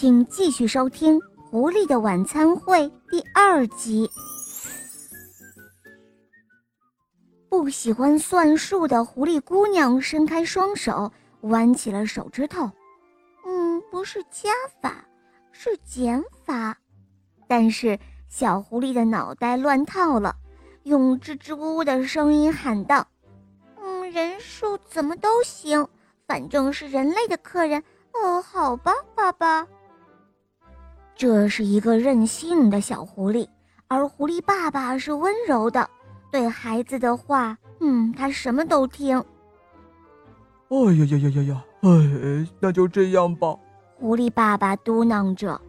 请继续收听《狐狸的晚餐会》第二集。不喜欢算数的狐狸姑娘伸开双手，弯起了手指头。嗯，不是加法，是减法。但是小狐狸的脑袋乱套了，用支支吾吾的声音喊道：“嗯，人数怎么都行，反正是人类的客人。哦，好吧，爸爸。”这是一个任性的小狐狸，而狐狸爸爸是温柔的，对孩子的话，嗯，他什么都听。哎呀呀呀呀呀！哎，那就这样吧。狐狸爸爸嘟囔着。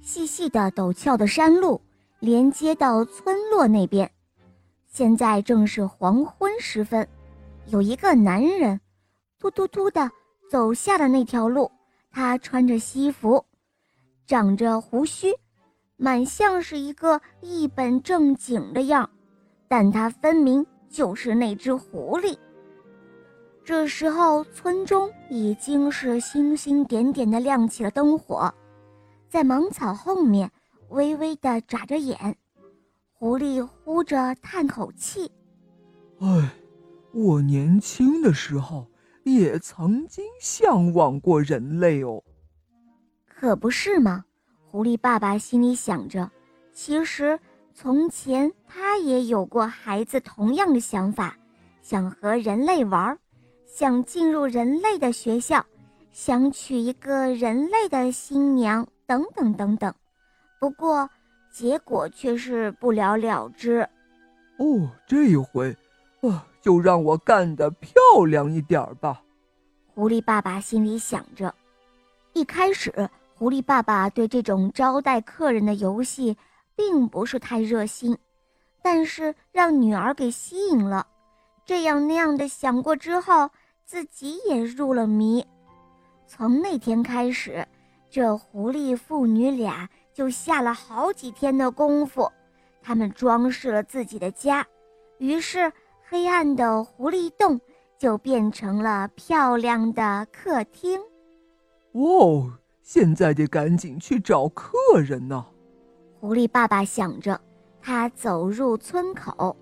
细细的陡峭的山路连接到村落那边，现在正是黄昏时分，有一个男人，突突突的走下了那条路，他穿着西服。长着胡须，满像是一个一本正经的样，但他分明就是那只狐狸。这时候，村中已经是星星点点的亮起了灯火，在芒草后面微微的眨着眼，狐狸呼着叹口气：“唉，我年轻的时候也曾经向往过人类哦。”可不是吗？狐狸爸爸心里想着，其实从前他也有过孩子同样的想法，想和人类玩，想进入人类的学校，想娶一个人类的新娘，等等等等。不过结果却是不了了之。哦，这一回，啊，就让我干得漂亮一点吧。狐狸爸爸心里想着，一开始。狐狸爸爸对这种招待客人的游戏并不是太热心，但是让女儿给吸引了，这样那样的想过之后，自己也入了迷。从那天开始，这狐狸父女俩就下了好几天的功夫，他们装饰了自己的家，于是黑暗的狐狸洞就变成了漂亮的客厅。哦。现在得赶紧去找客人呢。狐狸爸爸想着，他走入村口。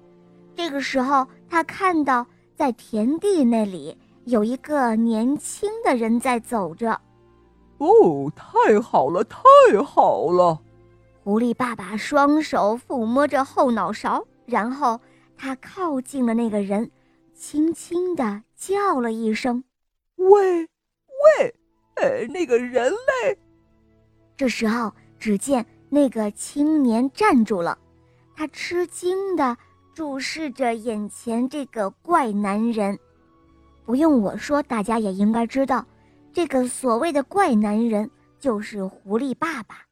这个时候，他看到在田地那里有一个年轻的人在走着。哦，太好了，太好了！狐狸爸爸双手抚摸着后脑勺，然后他靠近了那个人，轻轻地叫了一声：“喂，喂。”呃，那个人类。这时候，只见那个青年站住了，他吃惊的注视着眼前这个怪男人。不用我说，大家也应该知道，这个所谓的怪男人就是狐狸爸爸。